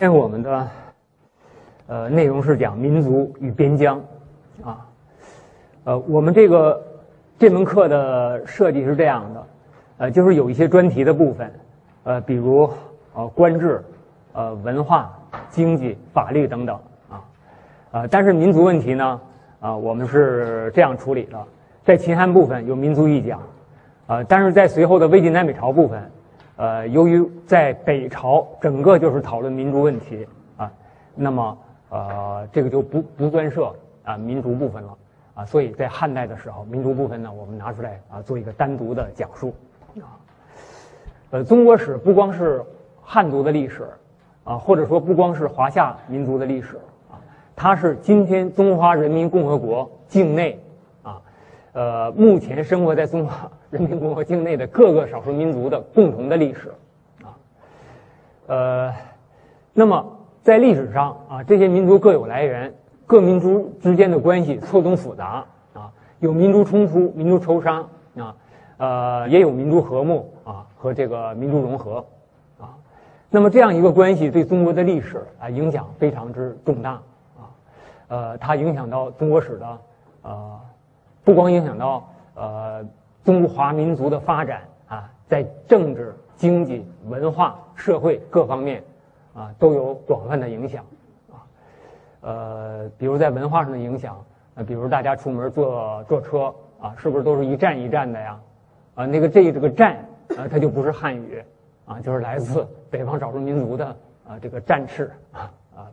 今天我们的呃内容是讲民族与边疆啊，呃，我们这个这门课的设计是这样的，呃，就是有一些专题的部分，呃，比如呃官制、呃文化、经济、法律等等啊，呃，但是民族问题呢，啊，我们是这样处理的，在秦汉部分有民族一讲，啊，但是在随后的魏晋南北朝部分。呃，由于在北朝整个就是讨论民族问题啊，那么呃这个就不不专设啊民族部分了啊，所以在汉代的时候，民族部分呢我们拿出来啊做一个单独的讲述啊。呃，中国史不光是汉族的历史啊，或者说不光是华夏民族的历史啊，它是今天中华人民共和国境内，呃目前生活在中华。人民共和国境内的各个少数民族的共同的历史，啊，呃，那么在历史上啊，这些民族各有来源，各民族之间的关系错综复杂啊，有民族冲突、民族仇杀啊，呃，也有民族和睦啊和这个民族融合啊。那么这样一个关系对中国的历史啊影响非常之重大啊，呃，它影响到中国史的呃，不光影响到呃。中华民族的发展啊，在政治、经济、文化、社会各方面啊，都有广泛的影响啊。呃，比如在文化上的影响，呃，比如大家出门坐坐车啊，是不是都是一站一站的呀？啊，那个这这个站啊，它就不是汉语啊，就是来自北方少数民族的啊这个战士啊啊。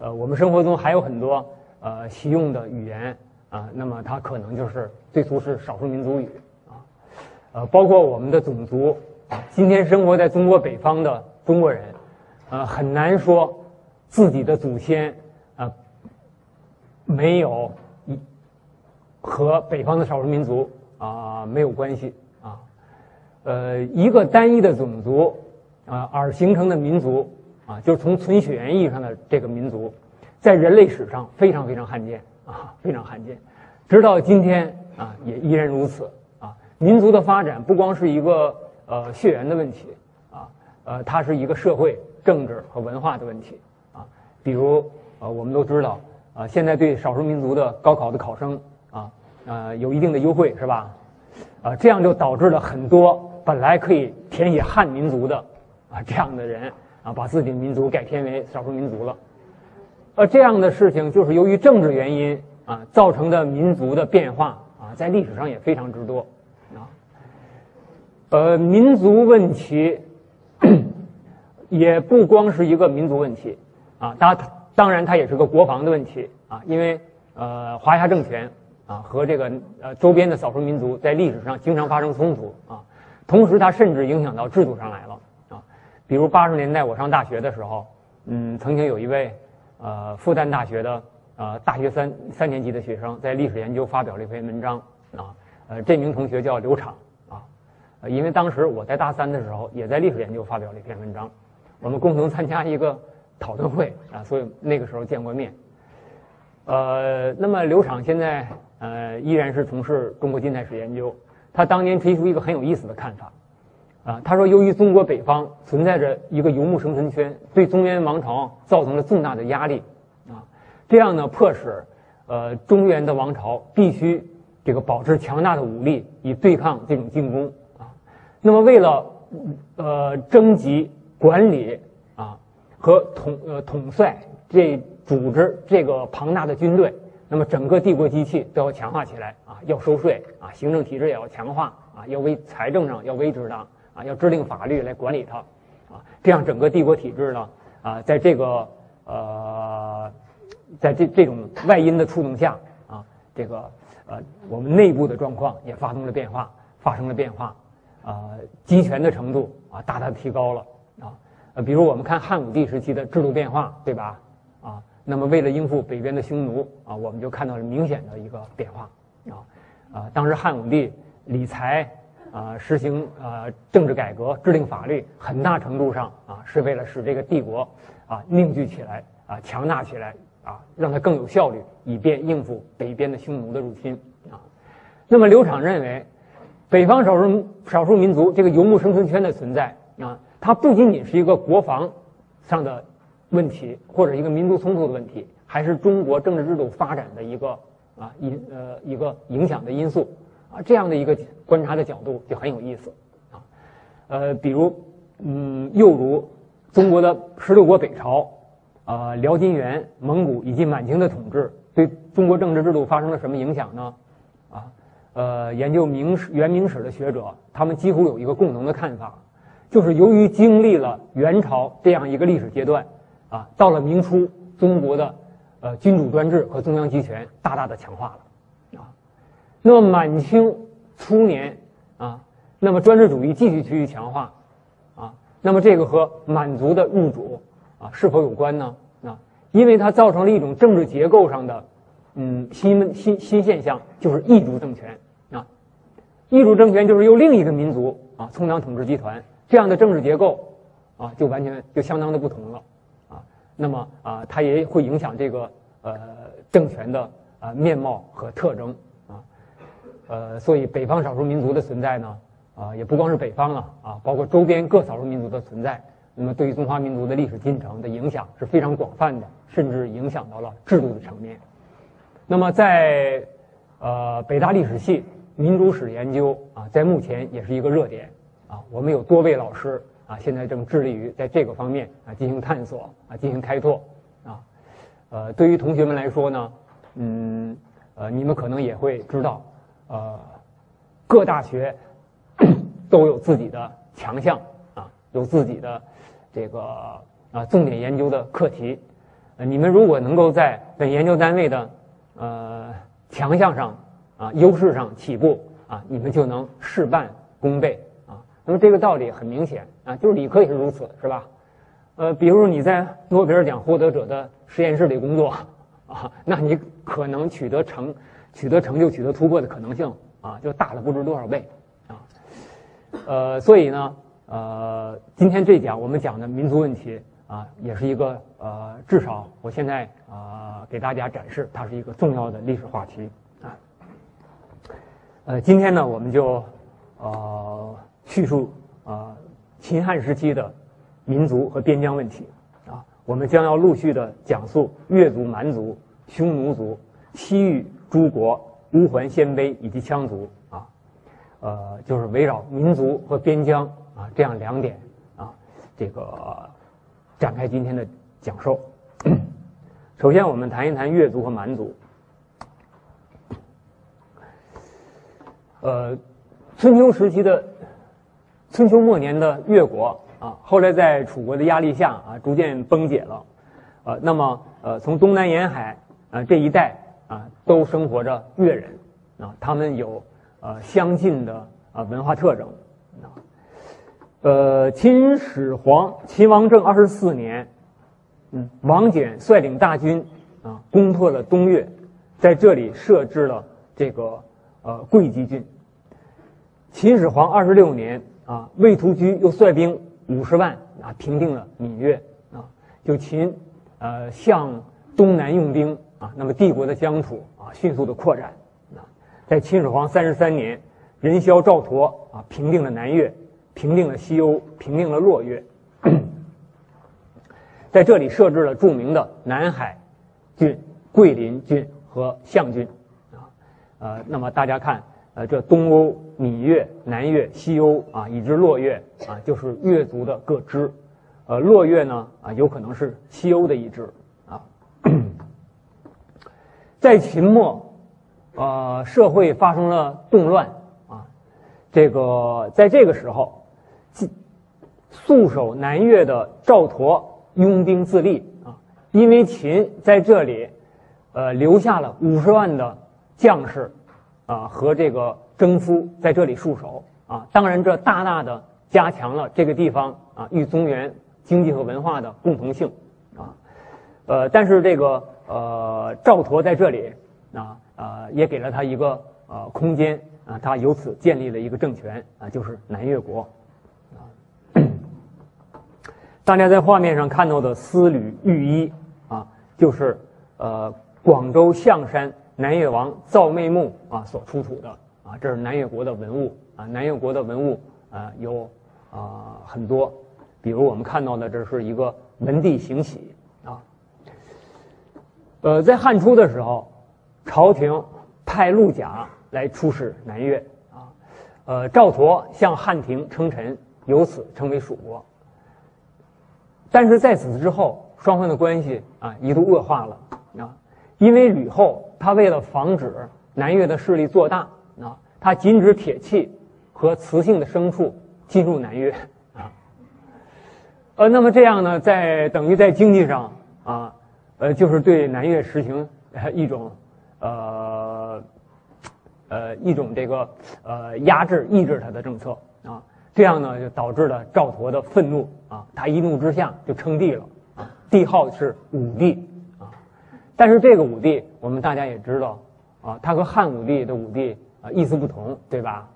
呃，我们生活中还有很多呃习用的语言。啊，那么它可能就是最初是少数民族语啊，呃，包括我们的种族，今天生活在中国北方的中国人，呃，很难说自己的祖先啊没有一和北方的少数民族啊没有关系啊，呃，一个单一的种族啊而形成的民族啊，就是从纯血缘意义上的这个民族，在人类史上非常非常罕见。啊，非常罕见，直到今天啊，也依然如此啊。民族的发展不光是一个呃血缘的问题啊，呃，它是一个社会、政治和文化的问题啊。比如呃，我们都知道啊，现在对少数民族的高考的考生啊，呃，有一定的优惠是吧？啊，这样就导致了很多本来可以填写汉民族的啊这样的人啊，把自己的民族改填为少数民族了。呃，这样的事情就是由于政治原因啊造成的民族的变化啊，在历史上也非常之多啊。呃，民族问题 也不光是一个民族问题啊，当当然它也是个国防的问题啊，因为呃华夏政权啊和这个呃周边的少数民族在历史上经常发生冲突啊，同时它甚至影响到制度上来了啊，比如八十年代我上大学的时候，嗯，曾经有一位。呃，复旦大学的呃大学三三年级的学生在历史研究发表了一篇文章啊，呃，这名同学叫刘畅啊，呃因为当时我在大三的时候也在历史研究发表了一篇文章，我们共同参加一个讨论会啊，所以那个时候见过面。呃，那么刘畅现在呃依然是从事中国近代史研究，他当年提出一个很有意思的看法。啊，他说，由于中国北方存在着一个游牧生存圈，对中原王朝造成了重大的压力，啊，这样呢，迫使呃中原的王朝必须这个保持强大的武力以对抗这种进攻，啊，那么为了呃征集、管理啊和统呃统帅这组织这个庞大的军队，那么整个帝国机器都要强化起来啊，要收税啊，行政体制也要强化啊，要为财政上要维持它。啊，要制定法律来管理它，啊，这样整个帝国体制呢，啊，在这个呃，在这这种外因的触动下，啊，这个呃，我们内部的状况也发生了变化，发生了变化，啊，集权的程度啊，大大提高了，啊，比如我们看汉武帝时期的制度变化，对吧？啊，那么为了应付北边的匈奴，啊，我们就看到了明显的一个变化，啊，啊，当时汉武帝理财。啊，实行啊政治改革，制定法律，很大程度上啊是为了使这个帝国啊凝聚起来啊强大起来啊，让它更有效率，以便应付北边的匈奴的入侵啊。那么刘昶认为，北方少数少数民族这个游牧生存圈的存在啊，它不仅仅是一个国防上的问题，或者一个民族冲突的问题，还是中国政治制度发展的一个啊因呃一个影响的因素啊，这样的一个观察的角度就很有意思啊。呃，比如嗯，又如中国的十六国北朝啊，辽金元、蒙古以及满清的统治对中国政治制度发生了什么影响呢？啊，呃，研究明史、元明史的学者，他们几乎有一个共同的看法。就是由于经历了元朝这样一个历史阶段，啊，到了明初，中国的呃君主专制和中央集权大大的强化了，那么满清初年啊，那么专制主义继续趋于强化，啊，那么这个和满族的入主啊是否有关呢？啊，因为它造成了一种政治结构上的嗯新新新现象，就是异族政权啊，异族政权就是由另一个民族啊充当统治集团。这样的政治结构，啊，就完全就相当的不同了，啊，那么啊，它也会影响这个呃政权的啊面貌和特征，呃，所以北方少数民族的存在呢，啊，也不光是北方了，啊，包括周边各少数民族的存在，那么对于中华民族的历史进程的影响是非常广泛的，甚至影响到了制度的层面。那么在呃北大历史系民族史研究啊，在目前也是一个热点。啊，我们有多位老师啊，现在正致力于在这个方面啊进行探索啊进行开拓啊。呃，对于同学们来说呢，嗯，呃，你们可能也会知道，呃，各大学都有自己的强项啊，有自己的这个啊重点研究的课题。你们如果能够在本研究单位的呃强项上啊优势上起步啊，你们就能事半功倍啊。那么这个道理很明显啊，就是理科也是如此，是吧？呃，比如你在诺贝尔奖获得者的实验室里工作啊，那你可能取得成、取得成就、取得突破的可能性啊，就大了不知多少倍啊。呃，所以呢，呃，今天这讲我们讲的民族问题啊，也是一个呃，至少我现在啊给大家展示，它是一个重要的历史话题啊。呃，今天呢，我们就呃。叙述啊，秦汉时期的民族和边疆问题啊，我们将要陆续的讲述越族、蛮族、匈奴族、西域诸国、乌桓、鲜卑以及羌族啊，呃，就是围绕民族和边疆啊这样两点啊，这个展开今天的讲授。首先，我们谈一谈越族和蛮族。呃，春秋时期的。春秋末年的越国啊，后来在楚国的压力下啊，逐渐崩解了，呃，那么呃，从东南沿海啊这一带啊，都生活着越人啊，他们有呃相近的啊文化特征啊，呃，秦始皇秦王政二十四年，嗯，王翦率领大军啊，攻破了东越，在这里设置了这个呃会稽郡。秦始皇二十六年。啊，魏屠居又率兵五十万啊，平定了闽越啊，就秦，呃，向东南用兵啊，那么帝国的疆土啊，迅速的扩展啊，在秦始皇三十三年，人萧赵佗啊，平定了南越，平定了西欧，平定了洛越，在这里设置了著名的南海郡、桂林郡和象郡啊，呃，那么大家看。呃，这东欧、闽越、南越、西欧啊，以至洛越啊，就是越族的各支。呃，洛越呢啊，有可能是西欧的一支。在秦末，呃，社会发生了动乱啊。这个在这个时候，戍守南越的赵佗拥兵自立啊，因为秦在这里，呃，留下了五十万的将士。啊，和这个征夫在这里戍守啊，当然这大大的加强了这个地方啊与中原经济和文化的共同性啊，呃，但是这个呃赵佗在这里啊啊也给了他一个呃空间啊，他由此建立了一个政权啊，就是南越国。大家在画面上看到的丝缕玉衣啊，就是呃广州象山。南越王赵昧墓啊所出土的啊，这是南越国的文物啊。南越国的文物啊有啊很多，比如我们看到的，这是一个文帝行喜呃，在汉初的时候，朝廷派陆贾来出使南越啊，呃，赵佗向汉廷称臣，由此成为蜀国。但是在此之后，双方的关系啊一度恶化了啊，因为吕后他为了防止南越的势力做大啊，他禁止铁器和雌性的牲畜进入南越啊，呃，那么这样呢，在等于在经济上啊。呃，就是对南越实行一种，呃，呃，一种这个呃压制、抑制他的政策啊，这样呢就导致了赵佗的愤怒啊，他一怒之下就称帝了，帝号是武帝啊，但是这个武帝我们大家也知道啊，他和汉武帝的武帝啊意思不同，对吧？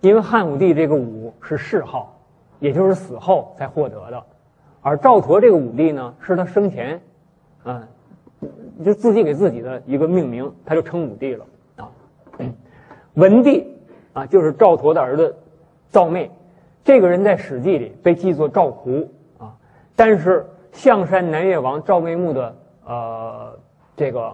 因为汉武帝这个武是谥号，也就是死后才获得的，而赵佗这个武帝呢，是他生前。啊，就自己给自己的一个命名，他就称武帝了啊。文帝啊，就是赵佗的儿子赵昧，这个人在《史记》里被记作赵胡啊。但是象山南越王赵昧墓的呃这个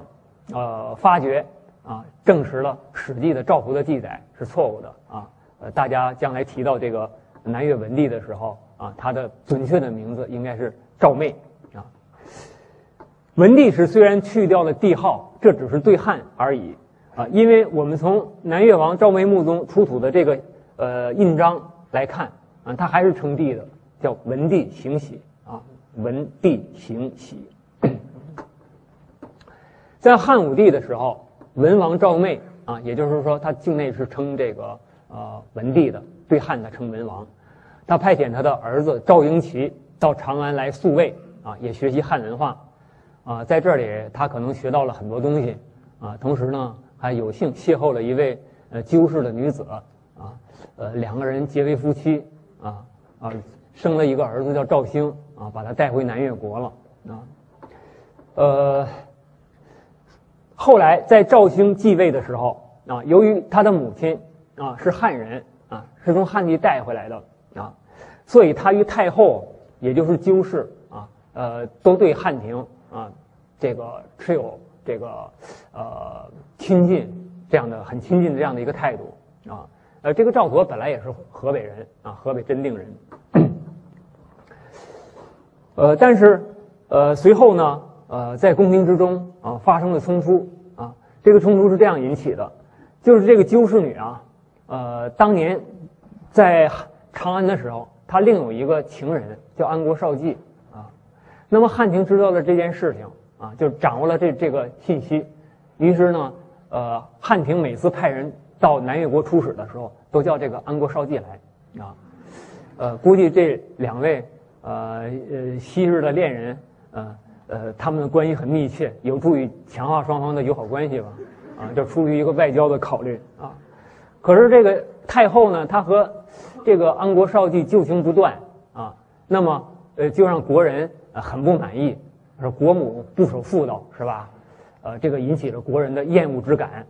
呃发掘啊，证实了《史记》的赵胡的记载是错误的啊。呃，大家将来提到这个南越文帝的时候啊，他的准确的名字应该是赵昧。文帝时虽然去掉了帝号，这只是对汉而已啊，因为我们从南越王赵眉墓中出土的这个呃印章来看啊，他还是称帝的，叫文帝行喜啊，文帝行喜。在汉武帝的时候，文王赵昧啊，也就是说他境内是称这个呃文帝的，对汉他称文王，他派遣他的儿子赵婴齐到长安来宿卫啊，也学习汉文化。啊，在这里他可能学到了很多东西，啊，同时呢还有幸邂逅了一位呃鸠氏的女子，啊，呃两个人结为夫妻，啊啊生了一个儿子叫赵兴，啊把他带回南越国了，啊，呃，后来在赵兴继位的时候，啊由于他的母亲啊是汉人，啊是从汉地带回来的，啊，所以他与太后也就是鸠氏，啊呃都对汉廷。啊，这个持有这个呃亲近这样的很亲近的这样的一个态度啊，呃，这个赵佗本来也是河北人啊，河北真定人，呃，但是呃随后呢，呃在宫廷之中啊发生了冲突啊，这个冲突是这样引起的，就是这个鸠氏女啊，呃当年在长安的时候，她另有一个情人叫安国少季。那么汉廷知道了这件事情啊，就掌握了这这个信息，于是呢，呃，汉廷每次派人到南越国出使的时候，都叫这个安国少季来，啊，呃，估计这两位呃呃昔日的恋人，呃呃，他们的关系很密切，有助于强化双方的友好关系吧，啊，就出于一个外交的考虑啊。可是这个太后呢，她和这个安国少季旧情不断啊，那么呃，就让国人。啊，很不满意，说国母不守妇道，是吧？呃，这个引起了国人的厌恶之感。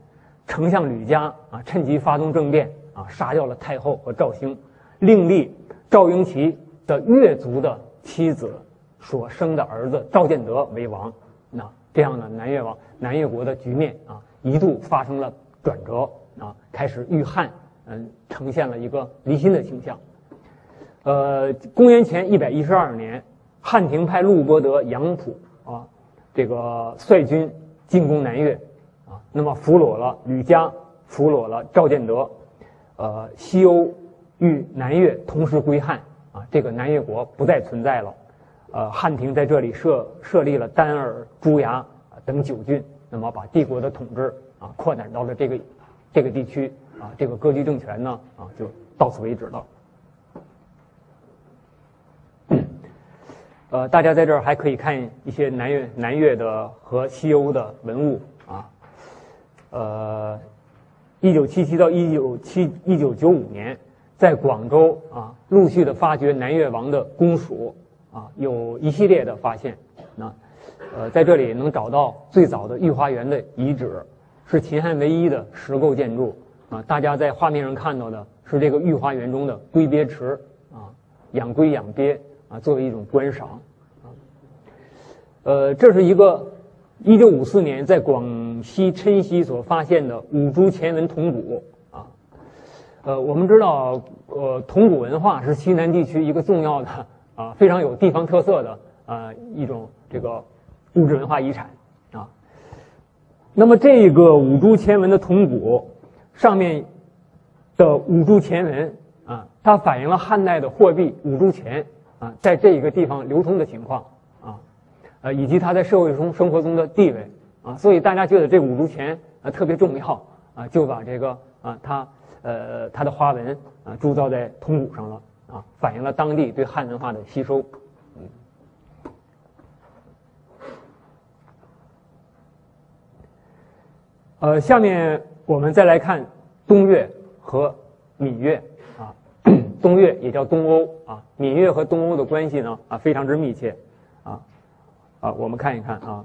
丞相吕嘉啊，趁机发动政变啊，杀掉了太后和赵兴，另立赵婴齐的越族的妻子所生的儿子赵建德为王。那这样呢，南越王南越国的局面啊，一度发生了转折啊，开始与汉嗯呈现了一个离心的倾向。呃，公元前一百一十二年。汉廷派陆伯德、杨普啊，这个率军进攻南越，啊，那么俘虏了吕嘉，俘虏了赵建德，呃，西欧与南越同时归汉，啊，这个南越国不再存在了，呃，汉廷在这里设设立了丹耳、朱牙等九郡，那么把帝国的统治啊扩展到了这个这个地区，啊，这个割据政权呢啊就到此为止了。呃，大家在这儿还可以看一些南越南越的和西欧的文物啊。呃，一九七七到一九七一九九五年，在广州啊，陆续的发掘南越王的公署啊，有一系列的发现。那呃，在这里能找到最早的御花园的遗址，是秦汉唯一的石构建筑啊。大家在画面上看到的是这个御花园中的龟鳖池啊，养龟养鳖。啊，作为一种观赏，啊，呃，这是一个一九五四年在广西郴西所发现的五铢钱文铜鼓啊，呃，我们知道，呃，铜鼓文化是西南地区一个重要的啊，非常有地方特色的啊一种这个物质文化遗产啊。那么这个五铢钱文的铜鼓上面的五铢钱文啊，它反映了汉代的货币五铢钱啊，在这一个地方流通的情况啊。呃，以及它在社会中生活中的地位啊，所以大家觉得这五铢钱啊特别重要啊，就把这个啊它呃它的花纹啊铸造在铜鼓上了啊，反映了当地对汉文化的吸收。呃，下面我们再来看东越和闽越，东越也叫东欧啊，闽越和东欧的关系呢啊非常之密切。啊啊，我们看一看啊，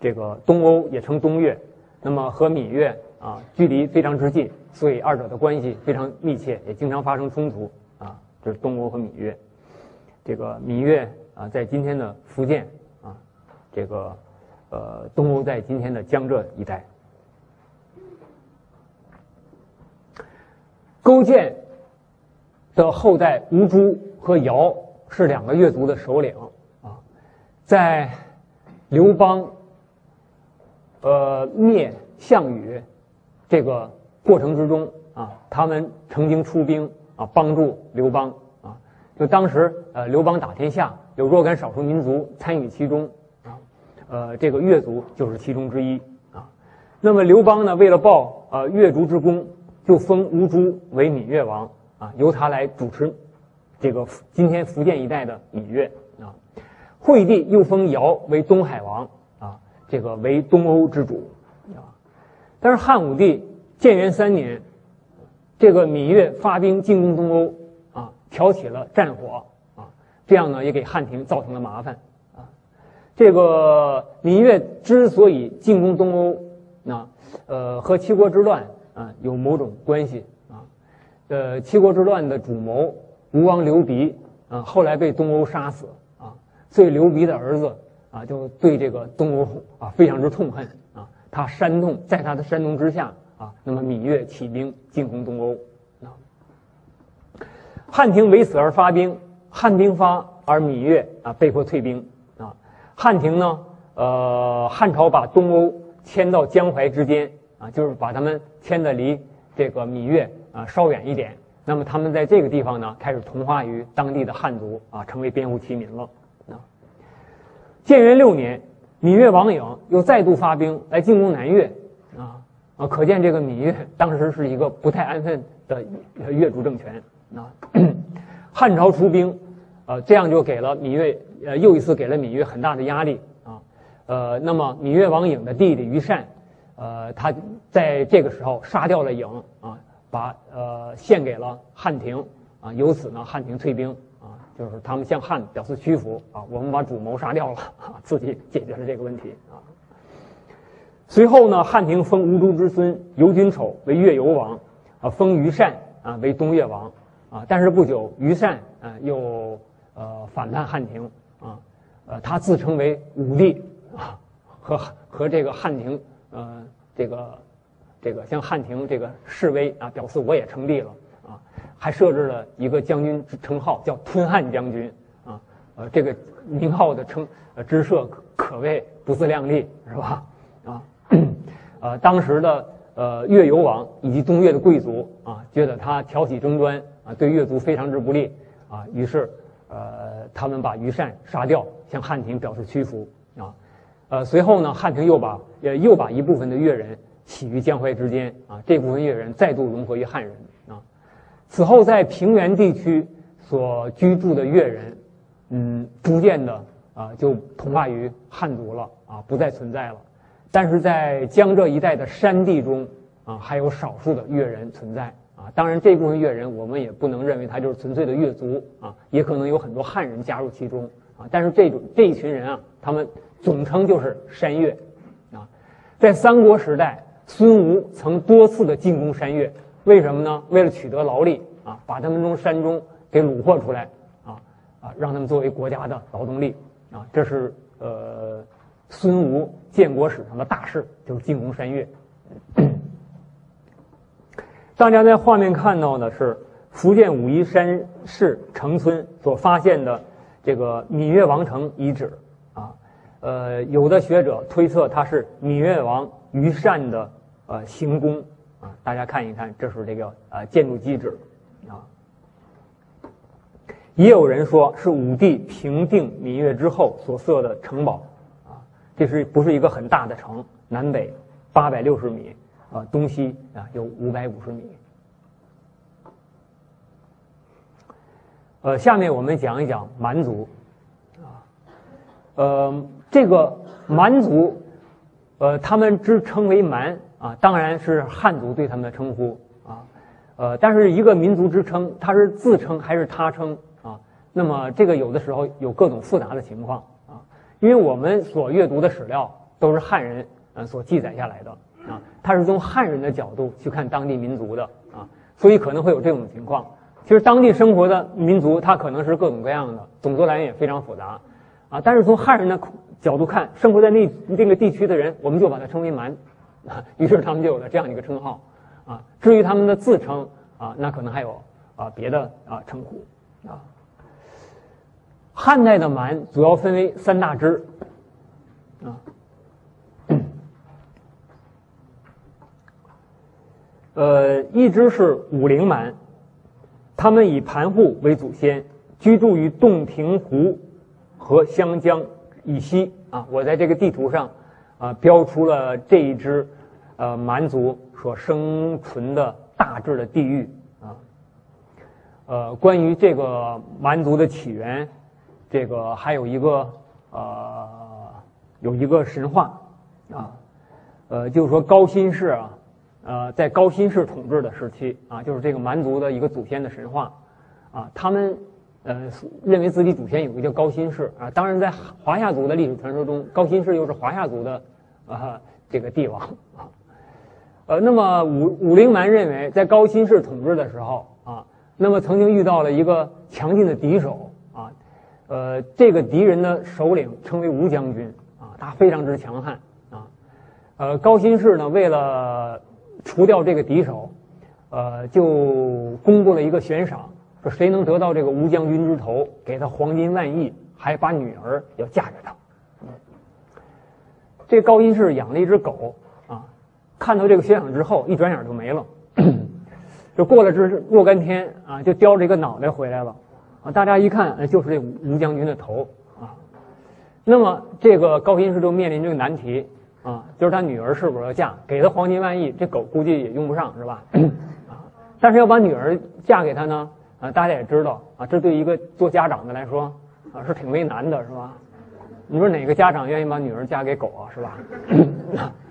这个东欧也称东越，那么和闽越啊距离非常之近，所以二者的关系非常密切，也经常发生冲突啊。这是东欧和闽越，这个闽越啊在今天的福建啊，这个呃东欧在今天的江浙一带。勾践的后代吴珠和尧是两个越族的首领啊，在。刘邦，呃，灭项羽这个过程之中啊，他们曾经出兵啊，帮助刘邦啊。就当时呃，刘邦打天下，有若干少数民族参与其中啊，呃，这个越族就是其中之一啊。那么刘邦呢，为了报呃越族之功，就封吴珠为闽越王啊，由他来主持这个今天福建一带的闽越。惠帝又封尧为东海王啊，这个为东欧之主啊。但是汉武帝建元三年，这个闽越发兵进攻东欧啊，挑起了战火啊，这样呢也给汉廷造成了麻烦啊。这个闽越之所以进攻东欧，那呃和七国之乱啊有某种关系。呃，七国之乱的主谋吴王刘鼻啊，后来被东欧杀死。啊所以刘鼻的儿子啊，就对这个东欧啊非常之痛恨啊。他煽动，在他的煽动之下啊，那么芈月起兵进攻东欧啊。汉廷为此而发兵，汉兵发而芈月啊被迫退兵啊。汉廷呢，呃，汉朝把东欧迁到江淮之间啊，就是把他们迁的离这个芈月啊稍远一点。那么他们在这个地方呢，开始同化于当地的汉族啊，成为边户齐民了。啊建元六年，闽越王颖又再度发兵来进攻南越，啊啊，可见这个闽越当时是一个不太安分的越族政权啊。汉朝出兵，呃，这样就给了闽越呃又一次给了闽越很大的压力啊。呃，那么闽越王颖的弟弟于善，呃，他在这个时候杀掉了颖啊，把呃献给了汉廷啊，由此呢，汉廷退兵啊。就是他们向汉表示屈服啊，我们把主谋杀掉了啊，自己解决了这个问题啊。随后呢，汉廷封吴珠之孙尤君丑为越游王，啊，封于善啊为东越王啊。但是不久，于善啊又呃反叛汉廷啊，呃，他自称为武帝啊，和和这个汉廷呃这个这个向汉廷这个示威啊，表示我也称帝了啊。还设置了一个将军称号，叫吞汉将军，啊，呃，这个名号的称呃之设可谓不自量力，是吧？啊，呃，当时的呃越游王以及东越的贵族啊，觉得他挑起争端啊，对越族非常之不利啊，于是呃，他们把于善杀掉，向汉廷表示屈服啊，呃，随后呢，汉廷又把呃又把一部分的越人起于江淮之间啊，这部分越人再度融合于汉人啊。此后，在平原地区所居住的越人，嗯，逐渐的啊，就同化于汉族了啊，不再存在了。但是在江浙一带的山地中啊，还有少数的越人存在啊。当然，这部分越人我们也不能认为他就是纯粹的越族啊，也可能有很多汉人加入其中啊。但是这种这一群人啊，他们总称就是山越啊。在三国时代，孙吴曾多次的进攻山越。为什么呢？为了取得劳力啊，把他们从山中给虏获出来啊啊，让他们作为国家的劳动力啊，这是呃孙吴建国史上的大事就是进攻山岳。大家在画面看到的是福建武夷山市城村所发现的这个闽越王城遗址啊，呃，有的学者推测它是闽越王于善的呃行宫啊，大家看一看，这是这个呃建筑基址啊。也有人说是武帝平定闽越之后所设的城堡啊，这是不是一个很大的城？南北八百六十米。啊，东西啊有五百五十米。呃，下面我们讲一讲蛮族，啊，呃，这个蛮族，呃，他们之称为蛮啊，当然是汉族对他们的称呼啊，呃，但是一个民族之称，它是自称还是他称啊？那么这个有的时候有各种复杂的情况啊，因为我们所阅读的史料都是汉人呃所记载下来的。啊，他是从汉人的角度去看当地民族的啊，所以可能会有这种情况。其实当地生活的民族，它可能是各种各样的，种族来源也非常复杂啊。但是从汉人的角度看，生活在那那个地区的人，我们就把它称为蛮，于是他们就有了这样一个称号啊。至于他们的自称啊，那可能还有啊别的啊称呼啊。汉代的蛮主要分为三大支啊。呃，一支是武陵蛮，他们以盘户为祖先，居住于洞庭湖和湘江以西啊。我在这个地图上啊标出了这一支呃蛮族所生存的大致的地域啊。呃，关于这个蛮族的起源，这个还有一个呃有一个神话啊，呃，就是说高辛氏啊。呃，在高辛氏统治的时期啊，就是这个蛮族的一个祖先的神话，啊，他们呃认为自己祖先有个叫高辛氏啊。当然，在华夏族的历史传说中，高辛氏又是华夏族的啊这个帝王啊。呃，那么武武陵蛮认为，在高辛氏统治的时候啊，那么曾经遇到了一个强劲的敌手啊，呃，这个敌人的首领称为吴将军啊，他非常之强悍啊。呃，高辛氏呢，为了除掉这个敌手，呃，就公布了一个悬赏，说谁能得到这个吴将军之头，给他黄金万亿，还把女儿要嫁给他。这高辛氏养了一只狗，看到这个悬赏之后，一转眼就没了，就过了这若干天啊，就叼着一个脑袋回来了啊。大家一看，就是这吴将军的头啊。那么这个高辛氏就面临这个难题。啊，就是他女儿是不是要嫁？给他黄金万亿，这狗估计也用不上，是吧？啊，但是要把女儿嫁给他呢？啊，大家也知道啊，这对一个做家长的来说啊是挺为难的，是吧？你说哪个家长愿意把女儿嫁给狗啊？是吧？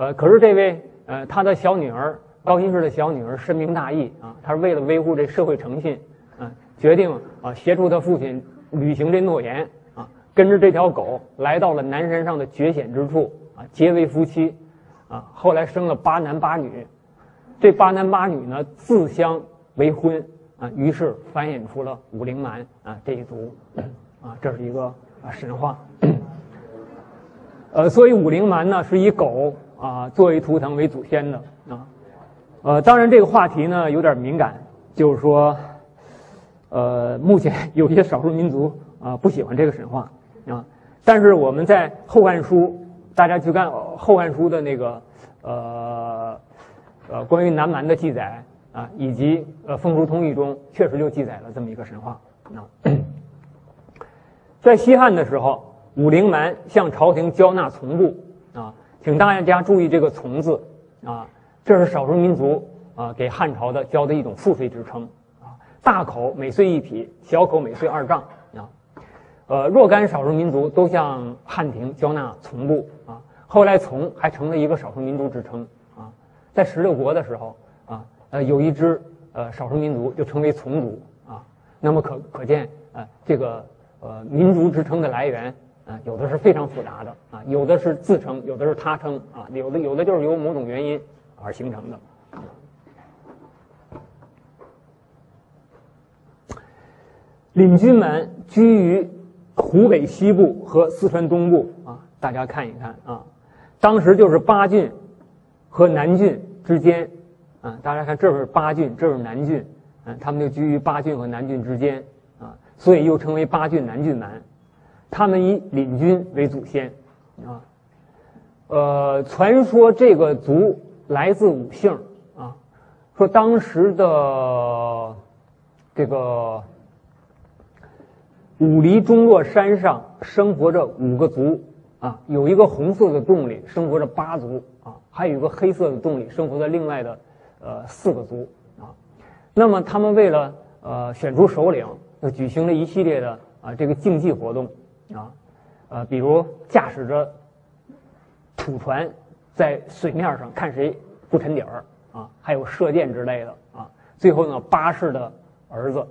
呃，可是这位呃，他的小女儿高辛氏的小女儿深明大义啊，她是为了维护这社会诚信啊，决定啊协助他父亲履行这诺言啊，跟着这条狗来到了南山上的绝险之处啊。结为夫妻，啊，后来生了八男八女，这八男八女呢自相为婚，啊，于是繁衍出了武陵蛮啊这一族，啊，这是一个神话，呃，所以武陵蛮呢是以狗啊作为图腾为祖先的啊，呃，当然这个话题呢有点敏感，就是说，呃，目前有些少数民族啊不喜欢这个神话啊，但是我们在《后汉书》。大家去看《后汉书》的那个，呃，呃，关于南蛮的记载啊，以及呃《风书通义》中确实就记载了这么一个神话啊。在西汉的时候，武陵蛮向朝廷交纳从部啊，请大家注意这个“从”字啊，这是少数民族啊给汉朝的交的一种赋税之称啊。大口每岁一匹，小口每岁二丈啊。呃，若干少数民族都向汉庭交纳从部啊，后来从还成了一个少数民族之称啊。在十六国的时候啊，呃，有一支呃少数民族就称为从族啊。那么可可见啊，这个呃民族之称的来源啊，有的是非常复杂的啊，有的是自称，有的是他称啊，有的有的就是由某种原因而形成的。领军们居于。湖北西部和四川东部啊，大家看一看啊，当时就是巴郡和南郡之间啊，大家看这是巴郡，这是南郡，嗯，他们就居于巴郡和南郡之间啊，所以又称为巴郡南郡蛮。他们以领军为祖先啊，呃，传说这个族来自五姓啊，说当时的这个。武黎中洛山上生活着五个族啊，有一个红色的洞里生活着八族啊，还有一个黑色的洞里生活着另外的呃四个族啊。那么他们为了呃选出首领，就举行了一系列的啊这个竞技活动啊，呃比如驾驶着土船在水面上看谁不沉底儿啊，还有射箭之类的啊。最后呢，巴氏的儿子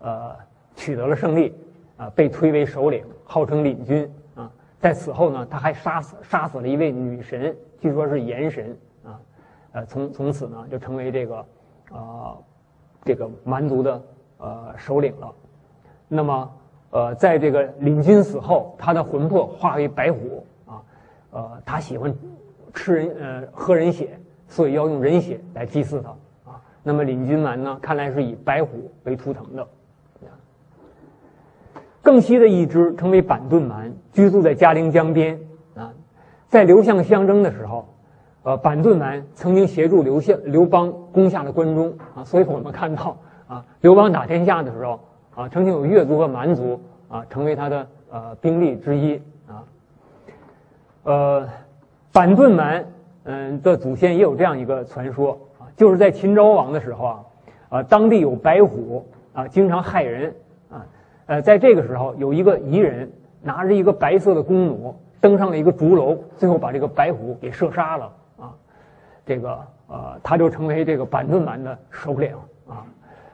呃取得了胜利。啊，被推为首领，号称领军啊。在此后呢，他还杀死杀死了一位女神，据说是炎神啊。呃，从从此呢，就成为这个呃这个蛮族的呃首领了。那么呃，在这个领军死后，他的魂魄化为白虎啊。呃，他喜欢吃人呃喝人血，所以要用人血来祭祀他啊。那么领军蛮呢，看来是以白虎为图腾的。更西的一支称为板盾蛮，居住在嘉陵江边啊。在刘项相争的时候，呃，板盾蛮曾经协助刘项刘邦攻下了关中啊。所以我们看到啊，刘邦打天下的时候啊，曾经有越族和蛮族啊成为他的呃兵力之一啊。呃，板盾蛮嗯的祖先也有这样一个传说啊，就是在秦昭王的时候啊，啊，当地有白虎啊，经常害人啊。呃，在这个时候，有一个彝人拿着一个白色的弓弩，登上了一个竹楼，最后把这个白虎给射杀了啊。这个呃，他就成为这个板盾蛮的首领啊。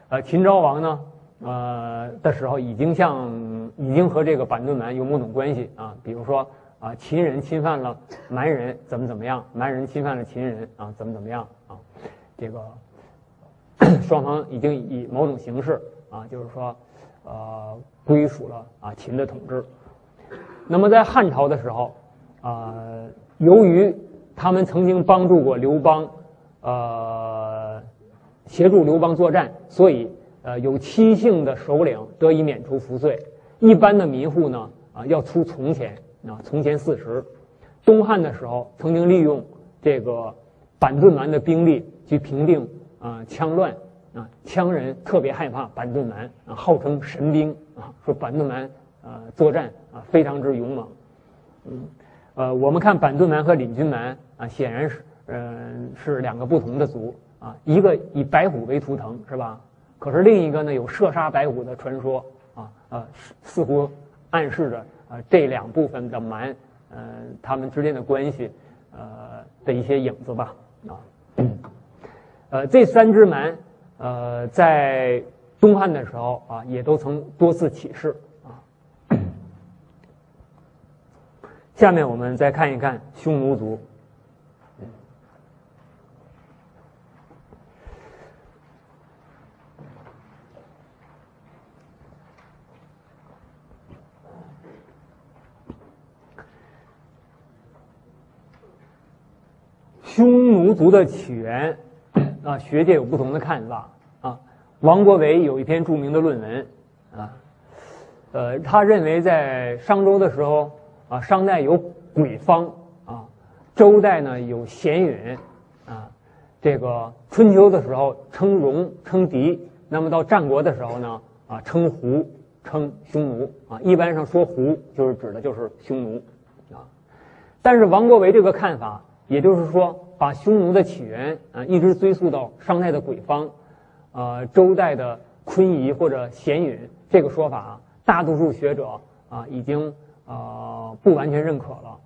呃，秦昭王呢，呃的时候已经像已经和这个板盾蛮有某种关系啊。比如说啊，秦人侵犯了蛮人，怎么怎么样？蛮人侵犯了秦人啊，怎么怎么样啊？这个 双方已经以某种形式啊，就是说。呃，归属了啊秦的统治。那么在汉朝的时候，啊，由于他们曾经帮助过刘邦，呃，协助刘邦作战，所以呃有亲信的首领得以免除赋税。一般的民户呢，啊要出从钱啊，从钱四十。东汉的时候，曾经利用这个板盾蛮的兵力去平定啊羌乱。啊，羌人特别害怕板盾蛮啊，号称神兵啊，说板盾蛮啊作战啊非常之勇猛。嗯，呃，我们看板盾蛮和领军蛮啊，显然是嗯是两个不同的族啊，一个以白虎为图腾是吧？可是另一个呢有射杀白虎的传说啊啊，似乎暗示着啊这两部分的蛮嗯他们之间的关系呃的一些影子吧啊，呃这三只蛮。呃，在东汉的时候啊，也都曾多次起事啊。下面我们再看一看匈奴族。匈奴族的起源。啊，学界有不同的看法啊。王国维有一篇著名的论文啊，呃，他认为在商周的时候啊，商代有鬼方啊，周代呢有咸允啊，这个春秋的时候称戎称狄，那么到战国的时候呢啊称胡称匈奴啊，一般上说胡就是指的就是匈奴啊，但是王国维这个看法，也就是说。把匈奴的起源啊，一直追溯到商代的鬼方，呃，周代的昆夷或者咸允这个说法啊，大多数学者啊已经呃不完全认可了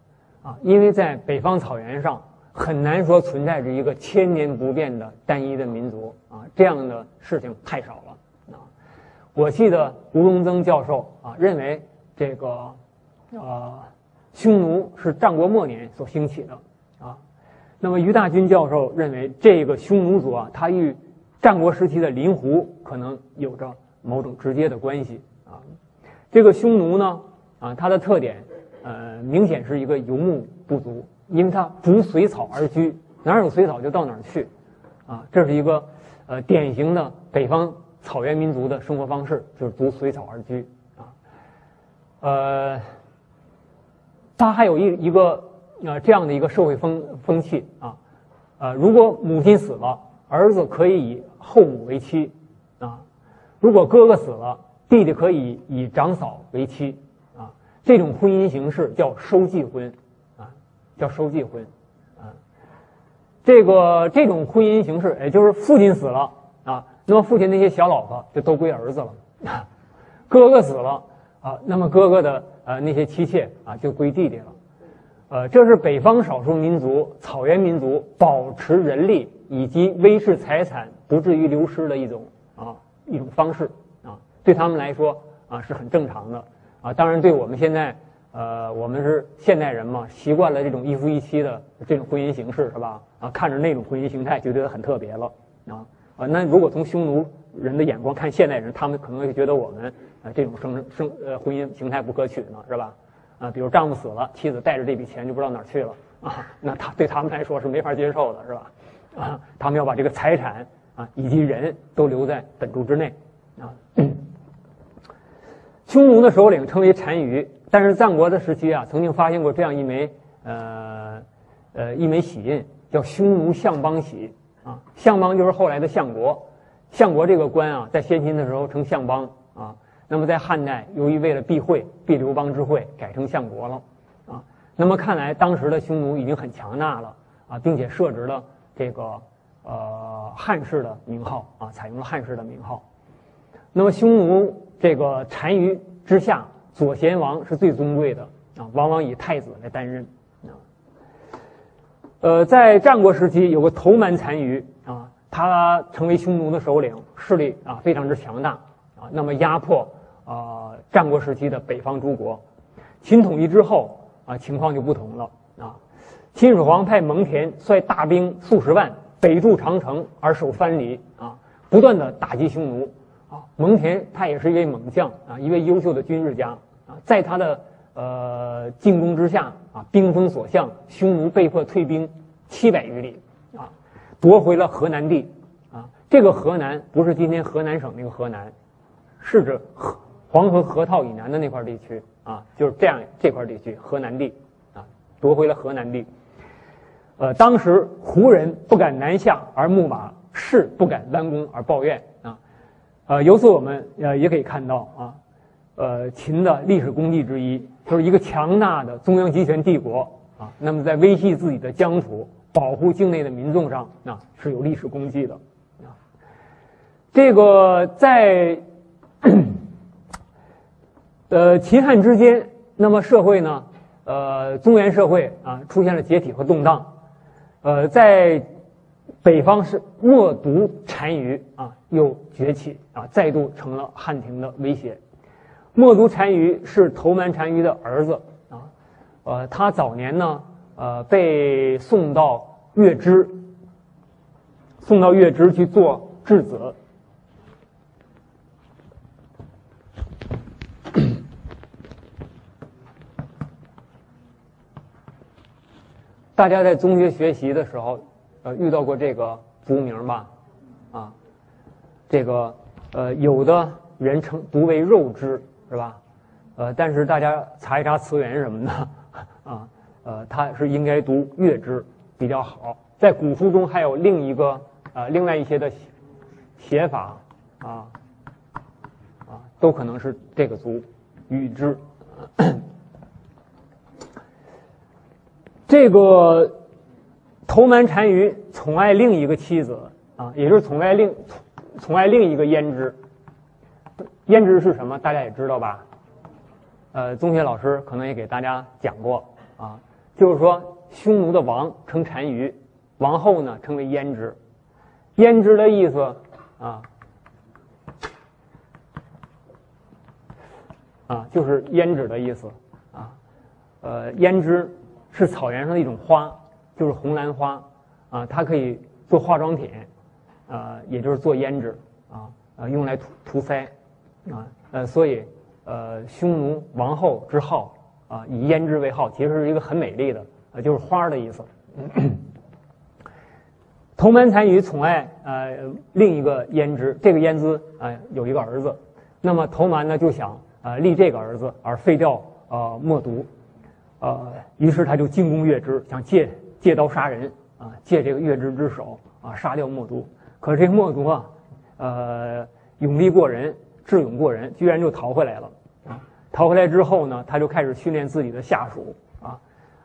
啊，因为在北方草原上很难说存在着一个千年不变的单一的民族啊，这样的事情太少了啊。我记得吴荣增教授啊认为这个呃匈奴是战国末年所兴起的啊。那么于大军教授认为，这个匈奴族啊，它与战国时期的临胡可能有着某种直接的关系啊。这个匈奴呢，啊，它的特点呃，明显是一个游牧部族，因为它逐水草而居，哪儿有水草就到哪儿去，啊，这是一个呃典型的北方草原民族的生活方式，就是逐水草而居啊。呃，它还有一一个啊这样的一个社会风风气啊，呃，如果母亲死了，儿子可以以后母为妻啊；如果哥哥死了，弟弟可以以长嫂为妻。啊这种婚姻形式叫收继婚，啊，叫收继婚，啊，这个这种婚姻形式，也就是父亲死了啊，那么父亲那些小老婆就都归儿子了，哥哥死了啊，那么哥哥的呃那些妻妾啊就归弟弟了，呃，这是北方少数民族草原民族保持人力以及维持财产不至于流失的一种啊一种方式啊，对他们来说啊是很正常的。啊，当然，对我们现在，呃，我们是现代人嘛，习惯了这种一夫一妻的这种婚姻形式，是吧？啊，看着那种婚姻形态就觉得很特别了，啊啊，那如果从匈奴人的眼光看现代人，他们可能会觉得我们啊这种生生呃婚姻形态不可取呢，是吧？啊，比如丈夫死了，妻子带着这笔钱就不知道哪儿去了，啊，那他对他们来说是没法接受的，是吧？啊，他们要把这个财产啊以及人都留在本族之内，啊。匈奴的首领称为单于，但是战国的时期啊，曾经发现过这样一枚呃呃一枚玺印，叫匈奴相邦玺啊。相邦就是后来的相国，相国这个官啊，在先秦的时候称相邦啊。那么在汉代，由于为了避讳避刘邦之讳，改成相国了啊。那么看来当时的匈奴已经很强大了啊，并且设置了这个呃汉室的名号啊，采用了汉室的名号。那么匈奴。这个单于之下，左贤王是最尊贵的啊，往往以太子来担任啊。呃，在战国时期，有个头蛮单于啊，他成为匈奴的首领，势力啊非常之强大啊。那么压迫啊战国时期的北方诸国，秦统一之后啊，情况就不同了啊。秦始皇派蒙恬率大兵数十万北筑长城而守藩篱啊，不断的打击匈奴。啊，蒙恬他也是一位猛将啊，一位优秀的军事家啊，在他的呃进攻之下啊，兵锋所向，匈奴被迫退兵七百余里啊，夺回了河南地啊。这个河南不是今天河南省那个河南，是指河黄河河套以南的那块地区啊，就是这样这块地区河南地啊，夺回了河南地。呃，当时胡人不敢南下而牧马，士不敢弯弓而抱怨啊。呃，由此我们呃也可以看到啊，呃，秦的历史功绩之一就是一个强大的中央集权帝国啊。那么在维系自己的疆土、保护境内的民众上啊是有历史功绩的啊。这个在呃秦汉之间，那么社会呢，呃，中原社会啊出现了解体和动荡，呃，在。北方是冒毒单于啊，又崛起啊，再度成了汉廷的威胁。冒毒单于是头蛮单于的儿子啊，呃，他早年呢，呃，被送到月支，送到月支去做质子。大家在中学学习的时候。呃，遇到过这个族名吧？啊，这个呃，有的人称读为肉支，是吧？呃，但是大家查一查词源什么的，啊，呃，它是应该读月支比较好。在古书中还有另一个呃，另外一些的写法啊，啊，都可能是这个族与之。这个。头蛮单于宠爱另一个妻子啊，也就是宠爱另宠爱另一个胭脂。胭脂是什么？大家也知道吧？呃，中学老师可能也给大家讲过啊，就是说匈奴的王称单于，王后呢称为胭脂。胭脂的意思啊啊，就是胭脂的意思啊。呃，胭脂是草原上的一种花。就是红兰花，啊，它可以做化妆品，啊，也就是做胭脂，啊，呃，用来涂涂腮，啊，呃，所以，呃，匈奴王后之号啊以胭脂为号，其实是一个很美丽的啊，就是花的意思。头蛮单于宠爱呃另一个胭脂，这个胭脂啊有一个儿子，那么头蛮呢就想啊立这个儿子而废掉呃默毒，呃于是他就进攻月支，想借借刀杀人啊借这个月支之手啊杀掉默毒，可是这个默毒啊呃勇力过人，智勇过人，居然就逃回来了啊逃回来之后呢，他就开始训练自己的下属啊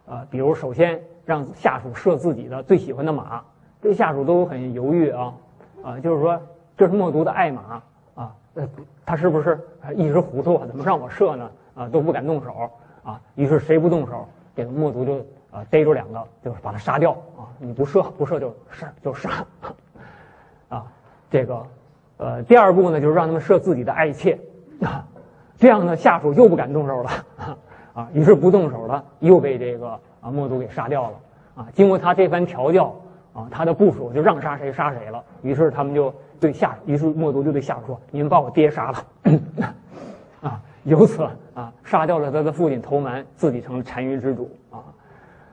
啊比如首先让下属射自己的最喜欢的马。这下属都很犹豫啊，啊，就是说这是默毒的爱马啊，呃，他是不是一时糊涂啊，怎么让我射呢？啊，都不敢动手啊，于是谁不动手，这个默毒就啊逮住两个，就是把他杀掉啊，你不射不射就是就杀，啊，这个呃第二步呢就是让他们射自己的爱妾啊，这样呢下属又不敢动手了啊，于是不动手了，又被这个啊默毒给杀掉了啊，经过他这番调教。啊，他的部署就让杀谁杀谁了。于是他们就对下，于是默毒就对下属说：“你们把我爹杀了。”啊，由此啊，杀掉了他的父亲头蛮，自己成了单于之主。啊，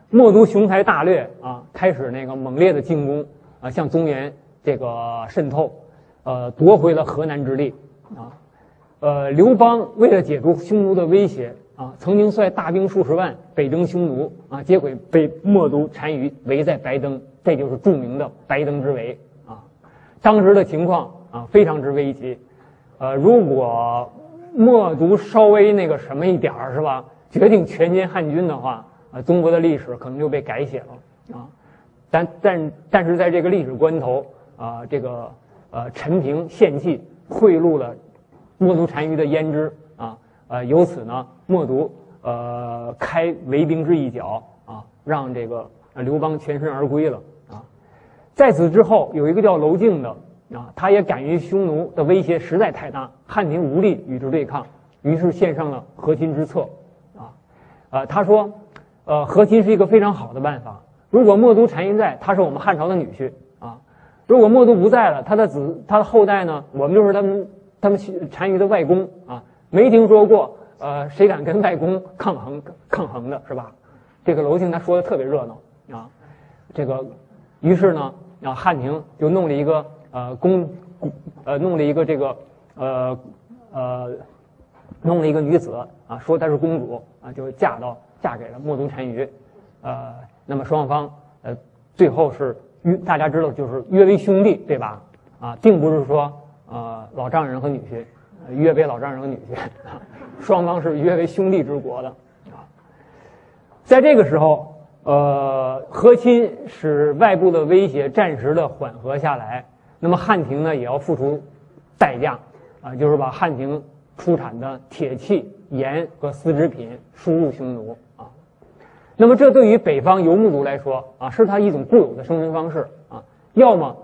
默毒雄才大略啊，开始那个猛烈的进攻啊，向中原这个渗透，呃，夺回了河南之地。啊，呃，刘邦为了解除匈奴的威胁。啊，曾经率大兵数十万北征匈奴啊，结果被默毒单于围在白登，这就是著名的白登之围啊。当时的情况啊，非常之危急。呃，如果默毒稍微那个什么一点儿是吧，决定全歼汉军的话，啊，中国的历史可能就被改写了啊。但但但是在这个历史关头啊，这个呃陈平献计贿赂了默毒单于的胭脂。呃，由此呢，默毒呃开围兵之一角啊，让这个刘邦全身而归了啊。在此之后，有一个叫娄敬的啊，他也感于匈奴的威胁实在太大，汉庭无力与之对抗，于是献上了和亲之策啊。呃，他说，呃，和亲是一个非常好的办法。如果默毒单于在，他是我们汉朝的女婿啊；如果默毒不在了，他的子他的后代呢，我们就是他们他们单于的外公啊。没听说过，呃，谁敢跟外公抗衡抗衡的是吧？这个娄敬他说的特别热闹啊，这个，于是呢，啊，汉庭就弄了一个呃公，呃，弄了一个这个呃呃，弄了一个女子啊，说她是公主啊，就嫁到嫁给了莫宗单于，呃，那么双方呃最后是约大家知道就是约为兄弟对吧？啊，并不是说呃老丈人和女婿。约为老丈人和女婿，双方是约为兄弟之国的啊。在这个时候，呃，和亲使外部的威胁暂时的缓和下来，那么汉庭呢也要付出代价啊，就是把汉庭出产的铁器、盐和丝织品输入匈奴啊。那么这对于北方游牧族来说啊，是他一种固有的生存方式啊，要么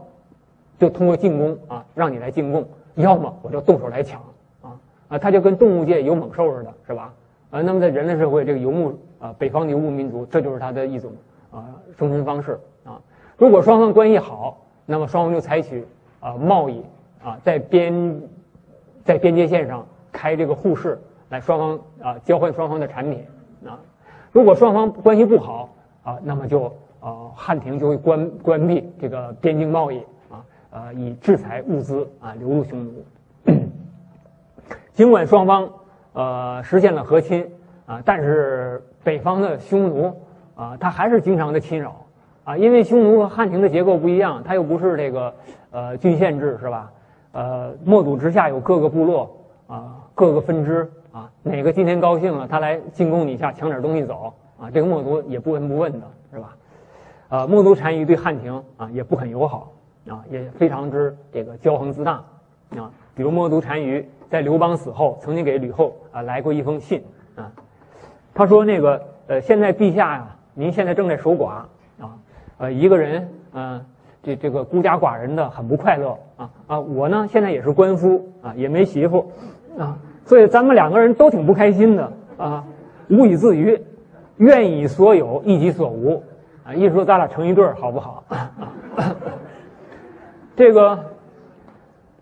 就通过进攻啊，让你来进贡。要么我就动手来抢，啊啊，他就跟动物界有猛兽似的，是吧？啊，那么在人类社会，这个游牧啊，北方游牧民族，这就是他的一种啊生存方式啊。如果双方关系好，那么双方就采取啊贸易啊，在边在边界线上开这个互市，来双方啊交换双方的产品啊。如果双方关系不好啊，那么就啊汉庭就会关关闭这个边境贸易啊。呃，以制裁物资啊流入匈奴。尽管双方呃实现了和亲啊，但是北方的匈奴啊，他还是经常的侵扰啊，因为匈奴和汉庭的结构不一样，他又不是这个呃郡县制是吧？呃，默赌之下有各个部落啊，各个分支啊，哪个今天高兴了，他来进攻你一下，抢点东西走啊，这个默毒也不闻不问的是吧？呃，默毒单于对汉庭啊也不很友好。啊，也非常之这个骄横自大，啊，比如默毒单于在刘邦死后，曾经给吕后啊来过一封信啊，他说那个呃，现在陛下呀，您现在正在守寡，呃，一个人嗯，这这个孤家寡人的很不快乐。啊。啊，我呢现在也是官夫啊，也没媳妇。啊，所以咱们两个人都挺不开心的。啊，无以自娱，愿以所有，一己所无。啊，意思说咱俩成一对儿好不好？啊 这个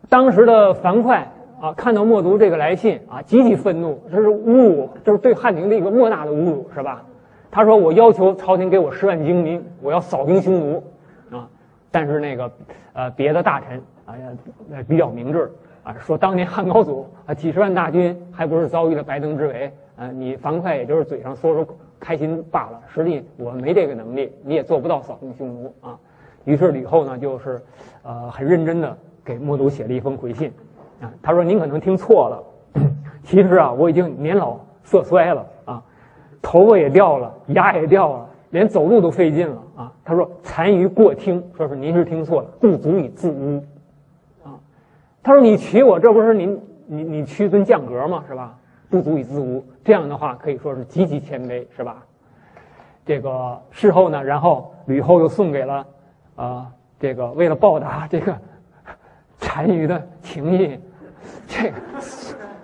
当时的樊哙啊，看到默读这个来信啊，极其愤怒，这是侮辱，就是对汉廷的一个莫大的侮辱，是吧？他说：“我要求朝廷给我十万精兵，我要扫平匈奴。”啊，但是那个呃别的大臣啊比较明智啊，说当年汉高祖啊几十万大军还不是遭遇了白登之围啊，你樊哙也就是嘴上说说开心罢了，实际我没这个能力，你也做不到扫平匈奴啊。于是吕后呢，就是呃很认真的给默读写了一封回信。啊，他说您可能听错了，其实啊，我已经年老色衰了啊，头发也掉了，牙也掉了，连走路都费劲了啊。他说残余过听，说是您是听错了，不足以自污啊。他说你娶我，这不是您你你屈尊降格吗？是吧？不足以自污，这样的话可以说是极其谦卑，是吧？这个事后呢，然后吕后又送给了啊，这个为了报答这个。单于的情谊，这个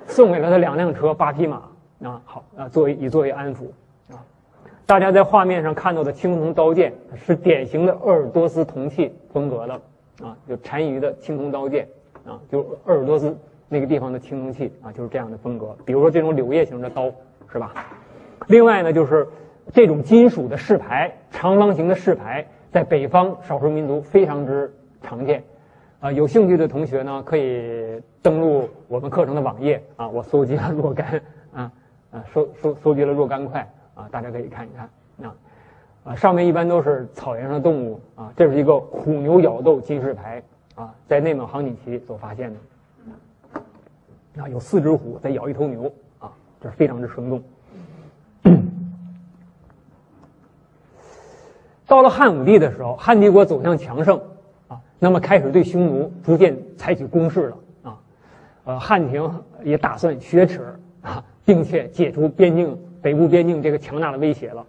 送给了他两辆车、八匹马啊，好啊，作为以作为安抚啊。大家在画面上看到的青铜刀剑是典型的鄂尔多斯铜器风格的啊，就单于的青铜刀剑啊，就鄂尔多斯那个地方的青铜器啊，就是这样的风格。比如说这种柳叶形的刀，是吧？另外呢，就是这种金属的饰牌，长方形的饰牌，在北方少数民族非常之常见。啊，有兴趣的同学呢，可以登录我们课程的网页啊，我搜集了若干啊，收收收集了若干块啊，大家可以看一看啊啊，上面一般都是草原上的动物啊，这是一个虎牛咬斗金饰牌啊，在内蒙杭锦旗所发现的啊，有四只虎在咬一头牛啊，这非常之生动。到了汉武帝的时候，汉帝国走向强盛啊。那么开始对匈奴逐渐采取攻势了啊，呃，汉廷也打算雪耻啊，并且解除边境北部边境这个强大的威胁了。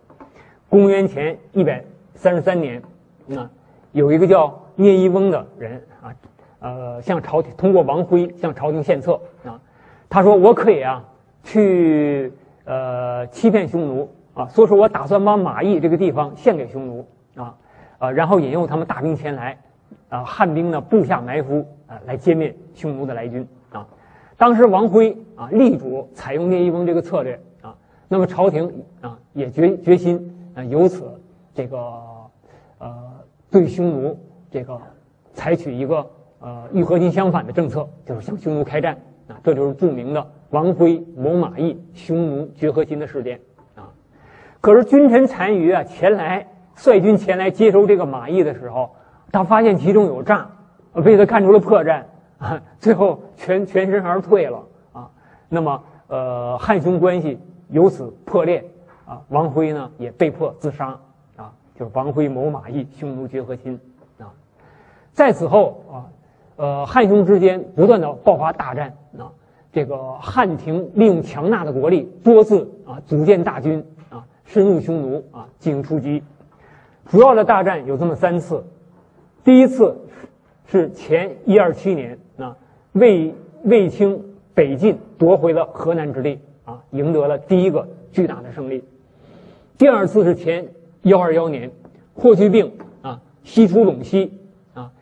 公元前一百三十三年，那有一个叫聂一翁的人啊，呃，向朝廷通过王辉向朝廷献策啊，他说我可以啊去呃欺骗匈奴啊，所以说我打算把马邑这个地方献给匈奴啊，啊，然后引诱他们大兵前来。啊，汉兵呢布下埋伏啊，来歼灭匈奴的来军。当时王辉啊力主采用聂一翁这个策略啊，那么朝廷啊也决决心啊，由此这个呃对匈奴这个采取一个呃与和亲相反的政策，就是向匈奴开战啊。这就是著名的王辉谋马邑、匈奴绝和亲的事件啊。可是君臣单于啊前来率军前来接收这个马邑的时候。他发现其中有诈，被他看出了破绽，啊，最后全全身而退了啊。那么，呃，汉匈关系由此破裂啊。王辉呢也被迫自杀啊，就是王辉谋马邑，匈奴结和亲啊。在此后啊，呃，汉匈之间不断的爆发大战啊。这个汉廷利用强大的国力，多次啊组建大军啊，深入匈奴啊进行出击。主要的大战有这么三次。第一次是前一二七年啊，卫卫青北进夺回了河南之地啊，赢得了第一个巨大的胜利。第二次是前幺二幺年，霍去病啊西出陇西啊，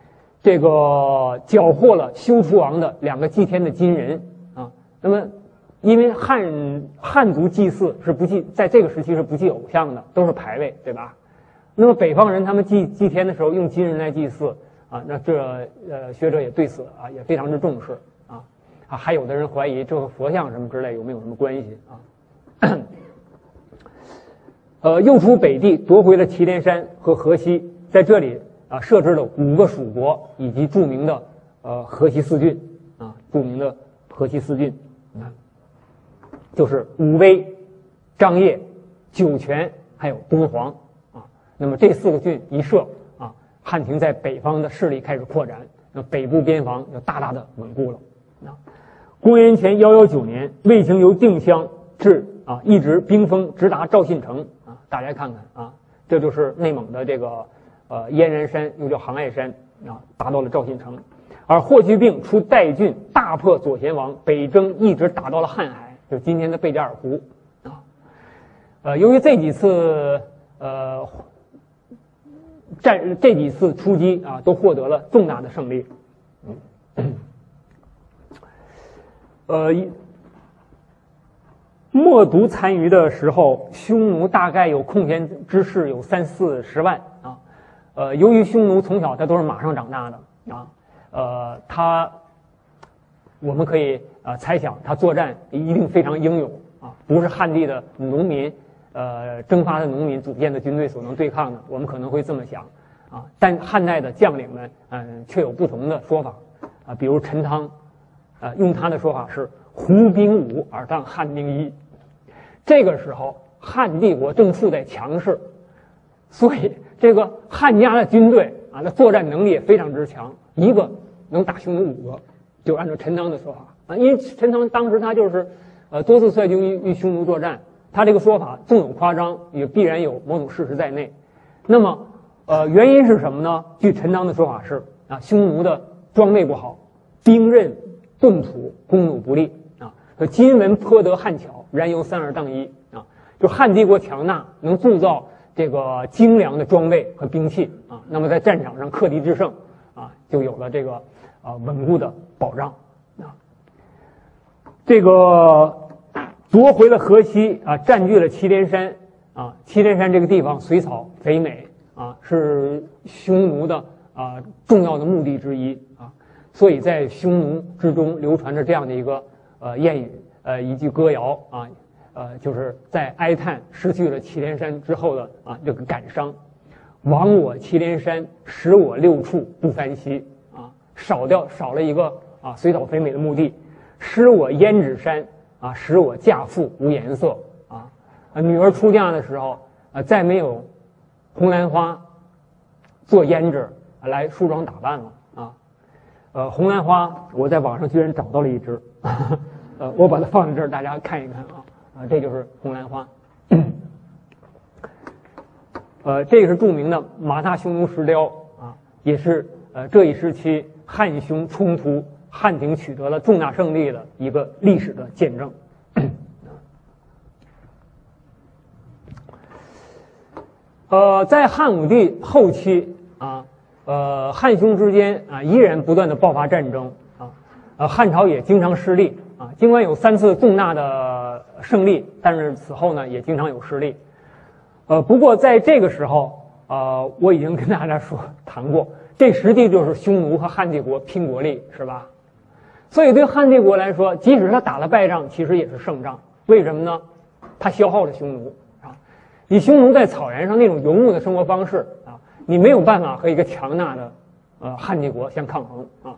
这个缴获了休出王的两个祭天的金人啊。那么，因为汉汉族祭祀是不祭，在这个时期是不祭偶像的，都是牌位，对吧？那么北方人他们祭祭天的时候用金人来祭祀啊，那这呃学者也对此啊也非常之重视啊啊，还有的人怀疑这和佛像什么之类有没有什么关系啊？呃，又出北地夺回了祁连山和河西，在这里啊设置了五个属国以及著名的呃河西四郡啊，著名的河西四郡啊，就是武威、张掖、酒泉还有敦煌啊。那么这四个郡一设，汉廷在北方的势力开始扩展，那北部边防就大大的稳固了。啊，公元前幺幺九年，卫青由定襄至啊，一直兵锋直达赵信城啊。大家看看啊，这就是内蒙的这个呃燕然山，又叫杭爱山啊，达到了赵信城。而霍去病出代郡，大破左贤王，北征一直打到了瀚海，就今天的贝加尔湖啊。呃，由于这几次呃。战这几次出击啊，都获得了重大的胜利。呃，默读残余的时候，匈奴大概有空闲之士有三四十万啊。呃，由于匈奴从小他都是马上长大的啊，呃，他我们可以啊猜想，他作战一定非常英勇啊，不是汉地的农民呃征发的农民组建的军队所能对抗的。我们可能会这么想啊，但汉代的将领们嗯却有不同的说法啊，比如陈汤。啊，用他的说法是“胡兵五而当汉兵一”，这个时候汉帝国正处在强势，所以这个汉家的军队啊，那作战能力也非常之强，一个能打匈奴五个，就按照陈汤的说法啊，因为陈汤当时他就是呃多次率军与匈奴作战，他这个说法纵有夸张，也必然有某种事实在内。那么呃原因是什么呢？据陈汤的说法是啊，匈奴的装备不好，兵刃。顿土弓弩不利啊！说金文颇得汉巧，然由三二当一啊！就汉帝国强大，能铸造这个精良的装备和兵器啊。那么在战场上克敌制胜啊，就有了这个啊稳固的保障啊。这个夺回了河西啊，占据了祁连山啊。祁连山这个地方水草肥美啊，是匈奴的啊重要的目的之一啊。所以在匈奴之中流传着这样的一个呃谚语，呃一句歌谣啊，呃就是在哀叹失去了祁连山之后的啊这个感伤，亡我祁连山，使我六畜不翻稀啊，少掉少了一个啊水草肥美的墓地，失我胭脂山啊，使我嫁妇无颜色啊，女儿出嫁的时候啊再没有红兰花做胭脂来梳妆打扮了啊。呃，红兰花，我在网上居然找到了一只，呃，我把它放在这儿，大家看一看啊，啊，这就是红兰花，呃，这个是著名的马踏匈奴石雕啊，也是呃这一时期汉匈冲突，汉廷取得了重大胜利的一个历史的见证。呃，在汉武帝后期啊。呃，汉匈之间啊，依然不断的爆发战争啊，呃，汉朝也经常失利啊，尽管有三次重大的胜利，但是此后呢，也经常有失利。呃，不过在这个时候，呃，我已经跟大家说 谈过，这实际就是匈奴和汉帝国拼国力，是吧？所以对汉帝国来说，即使他打了败仗，其实也是胜仗。为什么呢？他消耗了匈奴啊，以匈奴在草原上那种游牧的生活方式啊。你没有办法和一个强大的，呃，汉帝国相抗衡啊！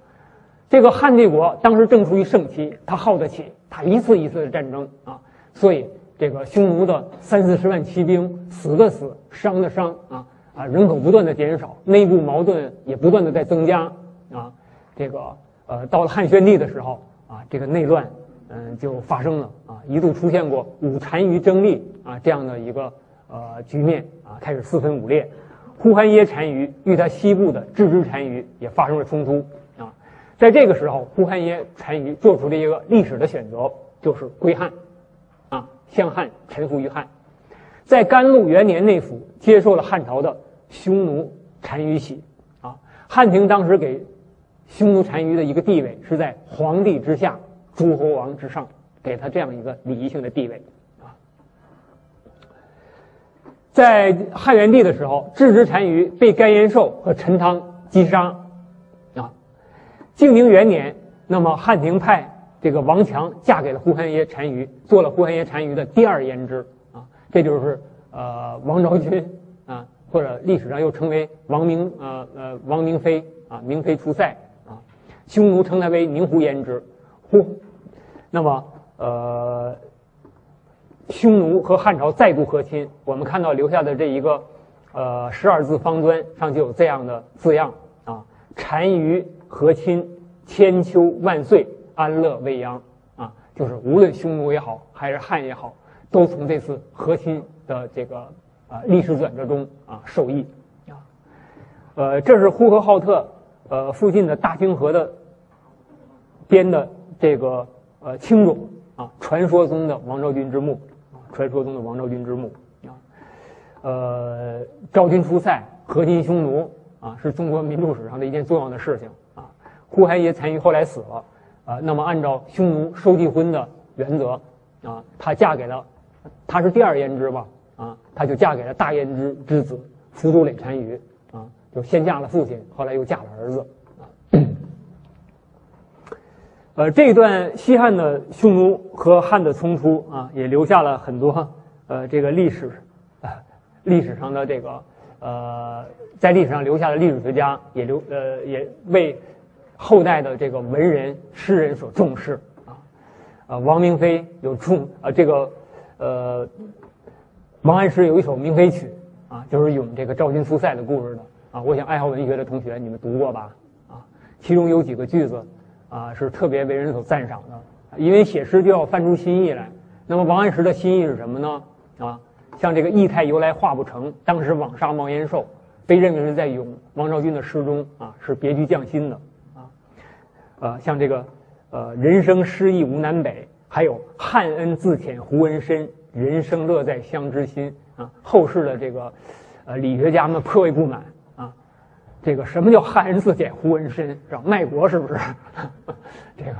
这个汉帝国当时正处于盛期，他耗得起他一次一次的战争啊，所以这个匈奴的三四十万骑兵死的死，伤的伤啊啊，人口不断的减少，内部矛盾也不断的在增加啊，这个呃，到了汉宣帝的时候啊，这个内乱嗯就发生了啊，一度出现过五单于争利啊这样的一个呃局面啊，开始四分五裂。呼韩耶单于与他西部的郅支单于也发生了冲突啊，在这个时候，呼韩耶单于做出了一个历史的选择，就是归汉，啊，向汉臣服于汉，在甘露元年内府接受了汉朝的匈奴单于喜啊，汉廷当时给匈奴单于的一个地位是在皇帝之下，诸侯王之上，给他这样一个礼仪性的地位。啊。在汉元帝的时候，郅支单于被甘延寿和陈汤击杀，啊，靖宁元年，那么汉廷派这个王强嫁给了呼韩邪单于，做了呼韩邪单于的第二胭脂，啊，这就是呃王昭君啊，或者历史上又称为王明呃呃王明妃啊，明妃出塞，匈奴称她为宁胡胭脂，呼，那么呃。匈奴和汉朝再度和亲，我们看到留下的这一个，呃，十二字方砖上就有这样的字样啊：“单于和亲，千秋万岁，安乐未央。”啊，就是无论匈奴也好，还是汉也好，都从这次和亲的这个啊历史转折中啊受益啊。呃，这是呼和浩特呃附近的大清河的编的这个呃青冢啊，传说中的王昭君之墓。传说中的王昭君之墓啊，呃，昭君出塞，和亲匈奴啊，是中国民族史上的一件重要的事情啊。呼韩邪单于后来死了啊，那么按照匈奴收继婚的原则，啊，她嫁给了，她是第二胭脂吧，啊，她就嫁给了大胭脂之子福州垒单于，啊，就先嫁了父亲，后来又嫁了儿子，啊，呃，这一段西汉的匈奴和汉的冲突啊，也留下了很多呃这个历史，啊，历史上的这个呃，在历史上留下的历史学家也留呃也为。后代的这个文人诗人所重视啊，啊，王明飞有重啊，这个呃，王安石有一首《明妃曲》啊，就是咏这个昭君出塞的故事的啊。我想爱好文学的同学你们读过吧？啊，其中有几个句子啊是特别为人所赞赏的，因为写诗就要翻出新意来。那么王安石的新意是什么呢？啊，像这个“意态由来画不成，当时枉杀毛延寿”，被认为是在咏王昭君的诗中啊，是别具匠心的。啊呃，像这个，呃，人生失意无南北，还有汉恩自浅胡文深，人生乐在乡知心啊。后世的这个，呃，理学家们颇为不满。这个什么叫汉人自浅胡文身？是吧？卖国是不是？这个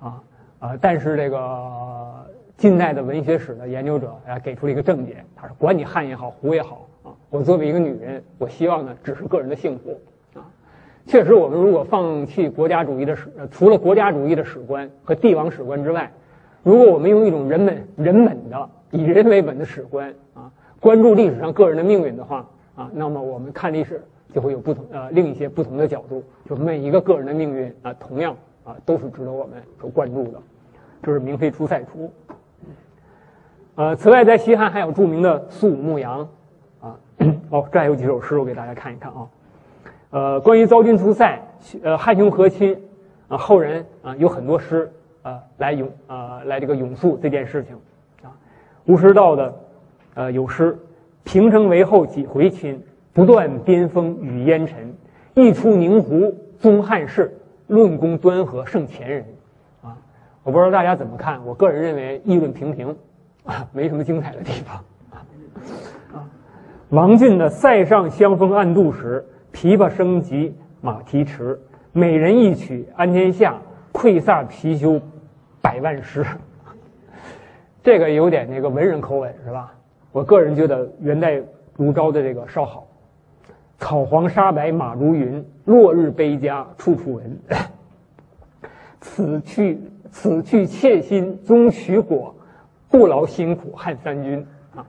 啊啊！但是这个近代的文学史的研究者啊，给出了一个正解，他说：管你汉也好，胡也好啊，我作为一个女人，我希望呢，只是个人的幸福。确实，我们如果放弃国家主义的史，除了国家主义的史观和帝王史观之外，如果我们用一种人本、人本的以人为本的史观啊，关注历史上个人的命运的话啊，那么我们看历史就会有不同呃另一些不同的角度，就每一个个人的命运啊，同样啊都是值得我们所关注的。这是明妃出塞图。呃，此外，在西汉还有著名的苏武牧羊啊，哦，这还有几首诗，我给大家看一看啊。呃，关于昭君出塞，呃，汉匈和亲，啊，后人啊有很多诗啊来咏啊来这个咏述这件事情，啊，吴师道的，呃，有诗：平城为后几回亲，不断边锋与烟尘，一出宁胡宗汉室，论功端和胜前人，啊，我不知道大家怎么看，我个人认为议论平平，啊，没什么精彩的地方，啊，王进的塞上香风暗度时。琵琶声急马蹄迟，美人一曲安天下，溃散貔貅百万师。这个有点那个文人口吻是吧？我个人觉得元代卢昭的这个稍好。草黄沙白马如云，落日悲家处处闻。此去此去妾心终许果，不劳辛苦汉三军啊。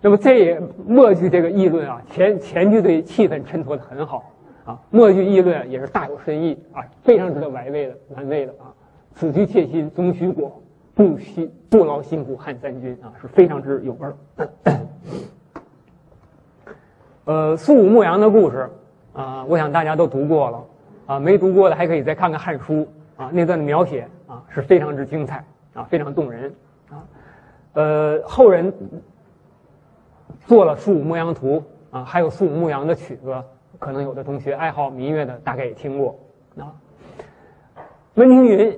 那么这也末句这个议论啊，前前句对气氛衬托的很好啊，末句议论也是大有深意啊，非常值得玩味的玩味的啊。此去妾心终须果，不辛不劳辛苦汉三军啊，是非常之有味儿。呃，苏武牧羊的故事啊，我想大家都读过了啊，没读过的还可以再看看《汉书》啊，那段的描写啊是非常之精彩啊，非常动人啊。呃，后人。做了《苏武牧羊图》啊，还有《苏武牧羊》的曲子，可能有的同学爱好民乐的大概也听过啊。温庭筠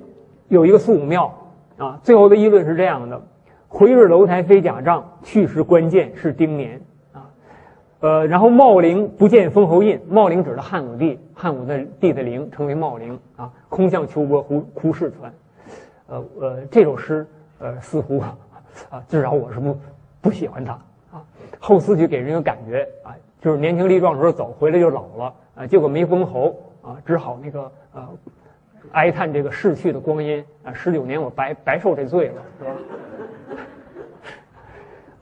有一个苏武庙啊，最后的议论是这样的：回日楼台飞甲帐，去时关键是丁年。呃，然后茂陵不见封侯印，茂陵指的汉武帝，汉武的帝的陵称为茂陵啊。空向秋波忽忽视传，呃呃，这首诗呃似乎啊，至少我是不不喜欢它。啊，后四句给人一个感觉啊，就是年轻力壮的时候走，回来就老了啊，结果没封侯啊，只好那个呃，哀叹这个逝去的光阴啊，十九年我白白受这罪了，是吧？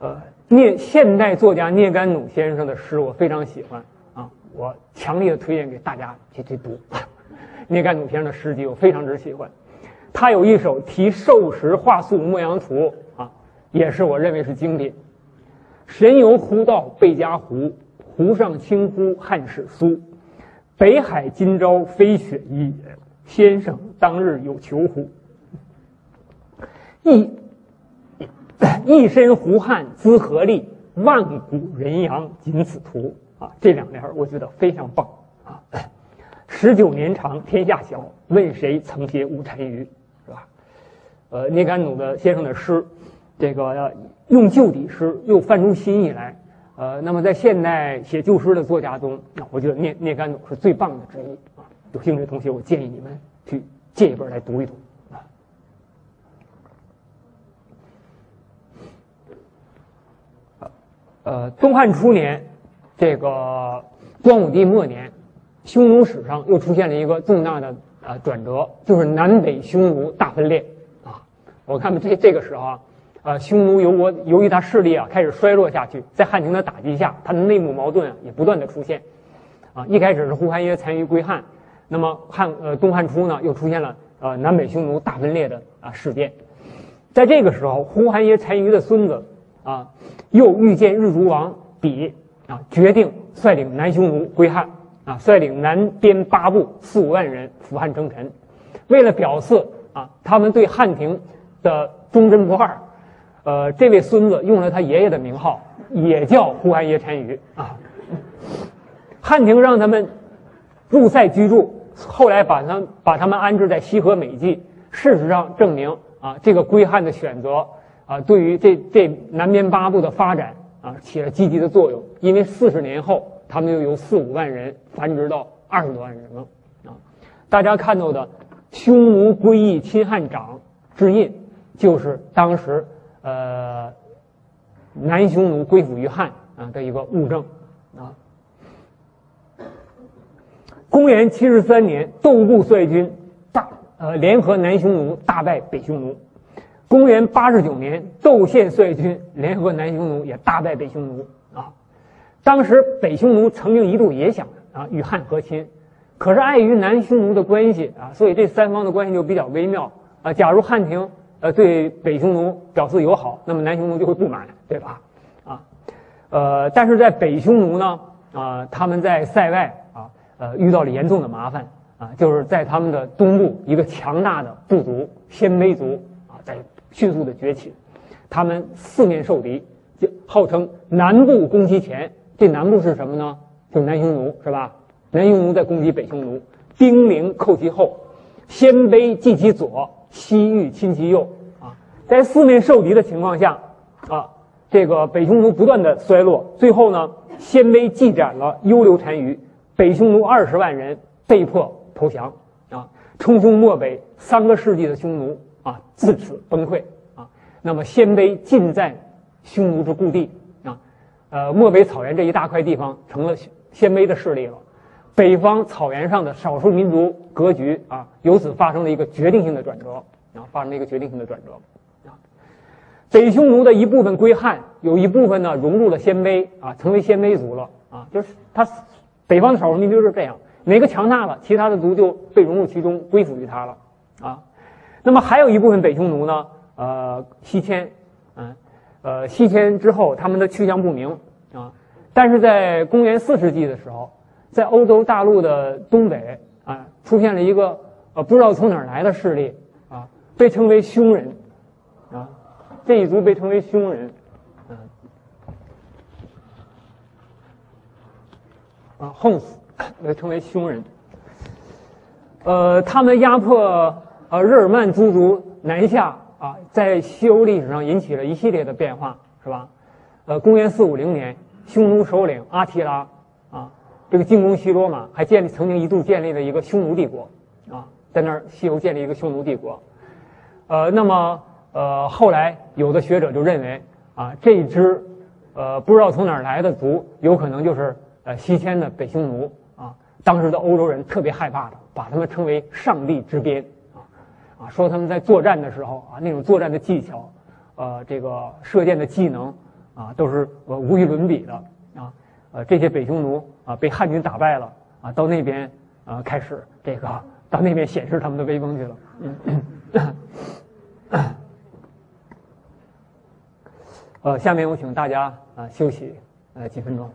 呃，聂现代作家聂甘努先生的诗我非常喜欢啊，我强烈的推荐给大家去去读。聂甘努先生的诗集我非常之喜欢，他有一首题寿时画素牧羊图啊，也是我认为是精品。神游湖道贝加湖，湖上轻呼汉史苏。北海今朝飞雪衣，先生当日有求乎？一 一身胡汉资何力？万古人扬仅此图啊！这两联我觉得非常棒啊！十九年长天下小，问谁曾写五单于？是吧？呃，聂甘努的先生的诗，这个。用旧底诗又翻出新意来，呃，那么在现代写旧诗的作家中，那我觉得聂聂甘努是最棒的之一啊。有兴趣的同学，我建议你们去借一本来读一读。呃，东汉初年，这个光武帝末年，匈奴史上又出现了一个重大的啊转折，就是南北匈奴大分裂啊。我看这这个时候啊，呃，匈奴由我由于他势力啊开始衰落下去，在汉廷的打击下，他的内部矛盾也不断的出现啊。一开始是呼韩邪单于归汉，那么汉呃东汉初呢又出现了呃南北匈奴大分裂的啊事件，在这个时候，呼韩邪单于的孙子。啊，又遇见日逐王比啊，决定率领南匈奴归汉啊，率领南边八部四五万人扶汉称臣。为了表示啊，他们对汉廷的忠贞不二，呃，这位孙子用了他爷爷的名号，也叫呼韩邪单于啊。汉廷让他们入塞居住，后来把他把他们安置在西河美济。事实上证明啊，这个归汉的选择。啊，对于这这南边八部的发展啊，起了积极的作用。因为四十年后，他们又由四五万人繁殖到二十多万人了。啊，大家看到的匈奴归义亲汉长之印，就是当时呃南匈奴归附于汉啊的一个物证。啊，公元七十三年，窦固率军大呃联合南匈奴，大败北匈奴。公元八十九年，窦宪率军联合南匈奴，也大败北匈奴啊。当时北匈奴曾经一度也想啊与汉和亲，可是碍于南匈奴的关系啊，所以这三方的关系就比较微妙啊。假如汉廷呃对北匈奴表示友好，那么南匈奴就会不满，对吧？啊，呃，但是在北匈奴呢啊，他们在塞外啊呃遇到了严重的麻烦啊，就是在他们的东部一个强大的部族鲜卑族啊在。迅速的崛起，他们四面受敌，就号称南部攻击前。这南部是什么呢？就是南匈奴，是吧？南匈奴在攻击北匈奴，兵临扣其后，鲜卑继其左，西域侵其右。啊，在四面受敌的情况下，啊，这个北匈奴不断的衰落，最后呢，鲜卑继斩了幽留单于，北匈奴二十万人被迫投降。啊，冲匈漠北三个世纪的匈奴。啊，自此崩溃啊。那么鲜卑尽在匈奴之故地啊，呃，漠北草原这一大块地方成了鲜卑的势力了。北方草原上的少数民族格局啊，由此发生了一个决定性的转折啊，发生了一个决定性的转折啊。北匈奴的一部分归汉，有一部分呢融入了鲜卑啊，成为鲜卑族了啊。就是他北方的少数民族就是这样，哪个强大了，其他的族就被融入其中，归附于他了啊。那么还有一部分北匈奴呢，呃，西迁，嗯，呃，西迁之后，他们的去向不明啊。但是在公元四世纪的时候，在欧洲大陆的东北啊，出现了一个呃不知道从哪儿来的势力啊，被称为匈人啊，这一族被称为匈人，嗯，啊，Hons 被称为匈人，呃，他们压迫。呃，日耳曼诸族南下啊，在西欧历史上引起了一系列的变化，是吧？呃，公元四五零年，匈奴首领阿提拉啊，这个进攻西罗马，还建立曾经一度建立了一个匈奴帝国啊，在那儿西欧建立一个匈奴帝国。呃，那么呃，后来有的学者就认为啊，这支呃不知道从哪儿来的族，有可能就是呃西迁的北匈奴啊。当时的欧洲人特别害怕的，把他们称为“上帝之鞭”。啊，说他们在作战的时候啊，那种作战的技巧，呃，这个射箭的技能啊，都是呃无与伦比的啊。呃，这些北匈奴啊，被汉军打败了啊，到那边啊，开始这个到那边显示他们的威风去了。嗯。呃，下面我请大家啊休息呃几分钟。